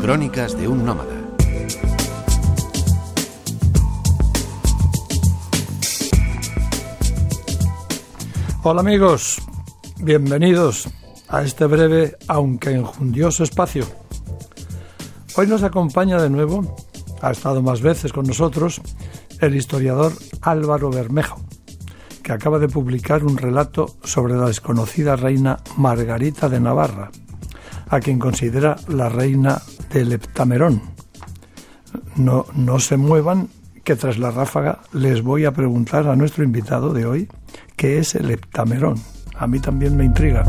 Crónicas de un nómada. Hola amigos, bienvenidos a este breve aunque enjundioso espacio. Hoy nos acompaña de nuevo, ha estado más veces con nosotros, el historiador Álvaro Bermejo, que acaba de publicar un relato sobre la desconocida reina Margarita de Navarra, a quien considera la reina del Heptamerón. No, no se muevan, que tras la ráfaga les voy a preguntar a nuestro invitado de hoy qué es el Heptamerón. A mí también me intriga.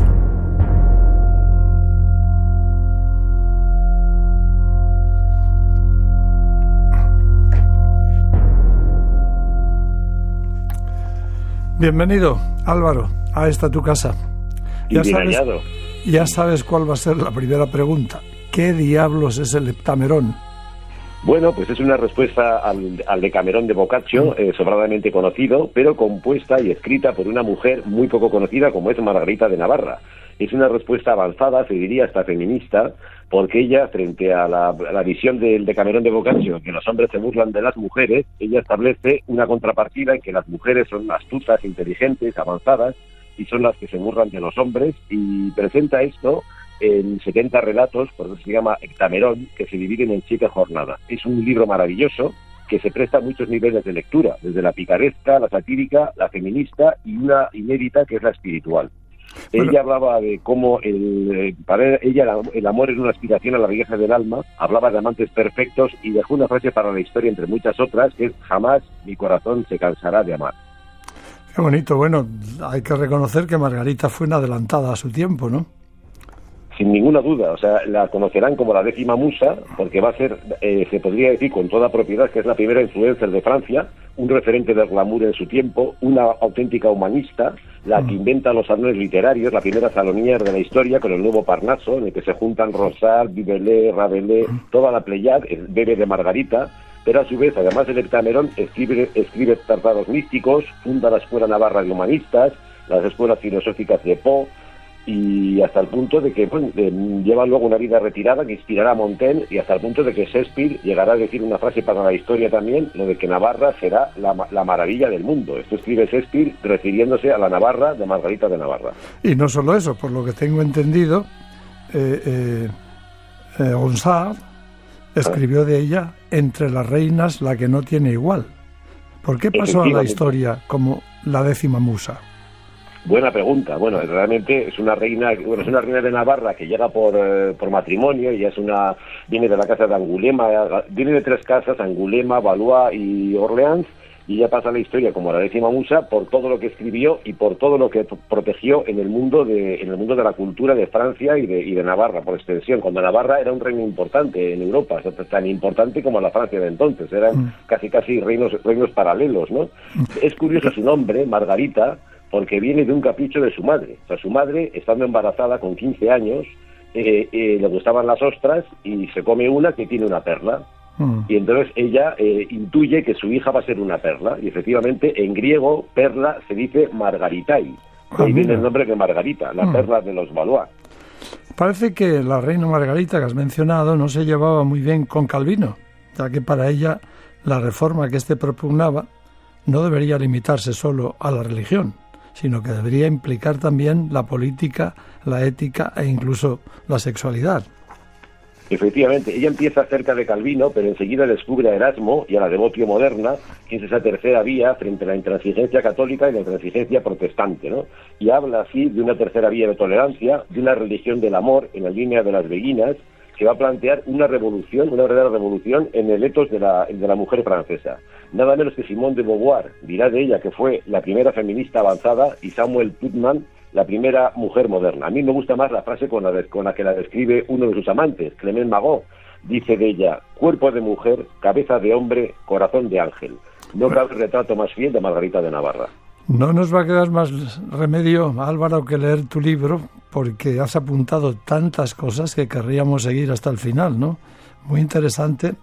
Bienvenido, Álvaro, a esta tu casa. Ya sabes, ya sabes cuál va a ser la primera pregunta. ¿Qué diablos es el heptamerón? Bueno, pues es una respuesta al, al Decamerón de Boccaccio, eh, sobradamente conocido, pero compuesta y escrita por una mujer muy poco conocida como es Margarita de Navarra. Es una respuesta avanzada, se diría hasta feminista, porque ella, frente a la, la visión del Decamerón de Boccaccio, que los hombres se burlan de las mujeres, ella establece una contrapartida en que las mujeres son astutas, inteligentes, avanzadas, y son las que se burlan de los hombres, y presenta esto en 70 relatos, por eso se llama Hectamerón, que se dividen en siete jornadas. Es un libro maravilloso que se presta a muchos niveles de lectura, desde la picaresca, la satírica, la feminista y una inédita que es la espiritual. Ella hablaba de cómo el, eh, para ella el amor es una aspiración a la belleza del alma, hablaba de amantes perfectos y dejó una frase para la historia entre muchas otras que es jamás mi corazón se cansará de amar. Qué bonito, bueno, hay que reconocer que Margarita fue una adelantada a su tiempo, ¿no? Sin ninguna duda. O sea, la conocerán como la décima musa, porque va a ser, eh, se podría decir con toda propiedad, que es la primera influencer de Francia, un referente del glamour en su tiempo, una auténtica humanista, la que inventa los salones literarios, la primera salonier de la historia, con el nuevo Parnaso, en el que se juntan Rosal, Vivelé, Rabelais, toda la Pleiad, el bebé de Margarita, pero a su vez, además del Hectamerón, escribe, escribe tratados místicos, funda la Escuela Navarra de Humanistas, las escuelas filosóficas de Po, y hasta el punto de que bueno, lleva luego una vida retirada que inspirará a Montaigne y hasta el punto de que Shakespeare llegará a decir una frase para la historia también, lo de que Navarra será la, la maravilla del mundo. Esto escribe Shakespeare refiriéndose a la Navarra de Margarita de Navarra. Y no solo eso, por lo que tengo entendido, eh, eh, eh González escribió de ella entre las reinas la que no tiene igual. ¿Por qué pasó a la historia como la décima musa? Buena pregunta. Bueno, realmente es una reina, bueno, es una reina de Navarra que llega por, eh, por matrimonio, y es una, viene de la casa de Angulema, viene de tres casas, Angulema, Valois y Orleans, y ya pasa la historia como la décima musa por todo lo que escribió y por todo lo que protegió en el mundo de, en el mundo de la cultura de Francia y de, y de Navarra, por extensión, cuando Navarra era un reino importante en Europa, tan importante como la Francia de entonces, eran mm. casi casi reinos, reinos paralelos, ¿no? Mm. Es curioso su nombre, Margarita, porque viene de un capricho de su madre. O sea, su madre, estando embarazada con 15 años, eh, eh, le gustaban las ostras y se come una que tiene una perla. Mm. Y entonces ella eh, intuye que su hija va a ser una perla. Y efectivamente, en griego, perla se dice margaritai. Ah, ahí viene el nombre de Margarita, la mm. perla de los Valois. Parece que la reina Margarita que has mencionado no se llevaba muy bien con Calvino, ya que para ella la reforma que éste propugnaba no debería limitarse solo a la religión, sino que debería implicar también la política, la ética e incluso la sexualidad. Efectivamente, ella empieza cerca de Calvino, pero enseguida descubre a Erasmo y a la devotio moderna, que es esa tercera vía frente a la intransigencia católica y la intransigencia protestante, ¿no? Y habla así de una tercera vía de tolerancia, de una religión del amor en la línea de las beguinas, que va a plantear una revolución, una verdadera revolución en el etos de la, mujer francesa. Nada menos que Simone de Beauvoir dirá de ella que fue la primera feminista avanzada y Samuel Putman la primera mujer moderna. A mí me gusta más la frase con la, con la que la describe uno de sus amantes, Clement Magot. Dice de ella, cuerpo de mujer, cabeza de hombre, corazón de ángel. No cabe retrato más fiel de Margarita de Navarra. No nos va a quedar más remedio, Álvaro, que leer tu libro, porque has apuntado tantas cosas que querríamos seguir hasta el final, ¿no? Muy interesante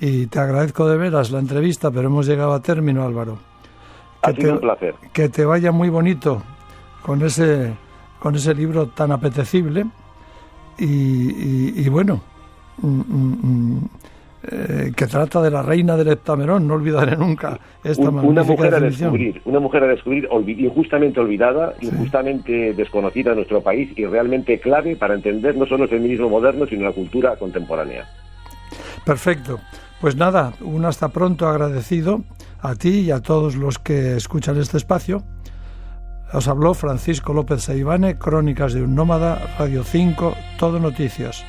y te agradezco de veras la entrevista, pero hemos llegado a término, Álvaro. Que ha sido un placer. Que te vaya muy bonito con ese, con ese libro tan apetecible y, y, bueno, mm, mm, eh, que trata de la reina del Heptamerón, no olvidaré nunca esta Una mujer a descubrir, una mujer a descubrir injustamente olvidada, injustamente desconocida en nuestro país y realmente clave para entender no solo el feminismo moderno, sino la cultura contemporánea. Perfecto. Pues nada, un hasta pronto agradecido a ti y a todos los que escuchan este espacio. Os habló Francisco López Saibane, Crónicas de un Nómada, Radio 5, Todo Noticias.